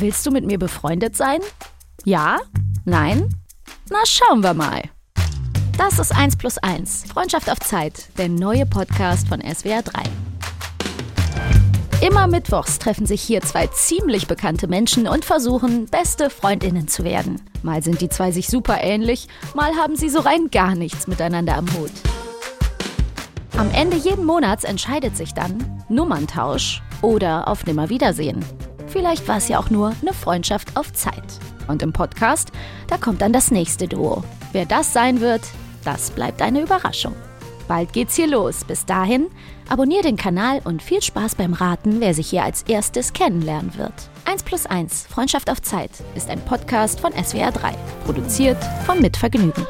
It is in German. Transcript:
Willst du mit mir befreundet sein? Ja? Nein? Na, schauen wir mal. Das ist 1 plus 1, Freundschaft auf Zeit, der neue Podcast von SWR 3. Immer mittwochs treffen sich hier zwei ziemlich bekannte Menschen und versuchen, beste Freundinnen zu werden. Mal sind die zwei sich super ähnlich, mal haben sie so rein gar nichts miteinander am Hut. Am Ende jeden Monats entscheidet sich dann Nummerntausch oder auf Nimmerwiedersehen. Vielleicht war es ja auch nur eine Freundschaft auf Zeit. Und im Podcast, da kommt dann das nächste Duo. Wer das sein wird, das bleibt eine Überraschung. Bald geht's hier los. Bis dahin, abonnier den Kanal und viel Spaß beim Raten, wer sich hier als erstes kennenlernen wird. 1 plus 1, Freundschaft auf Zeit, ist ein Podcast von SWR 3, produziert von Mitvergnügen.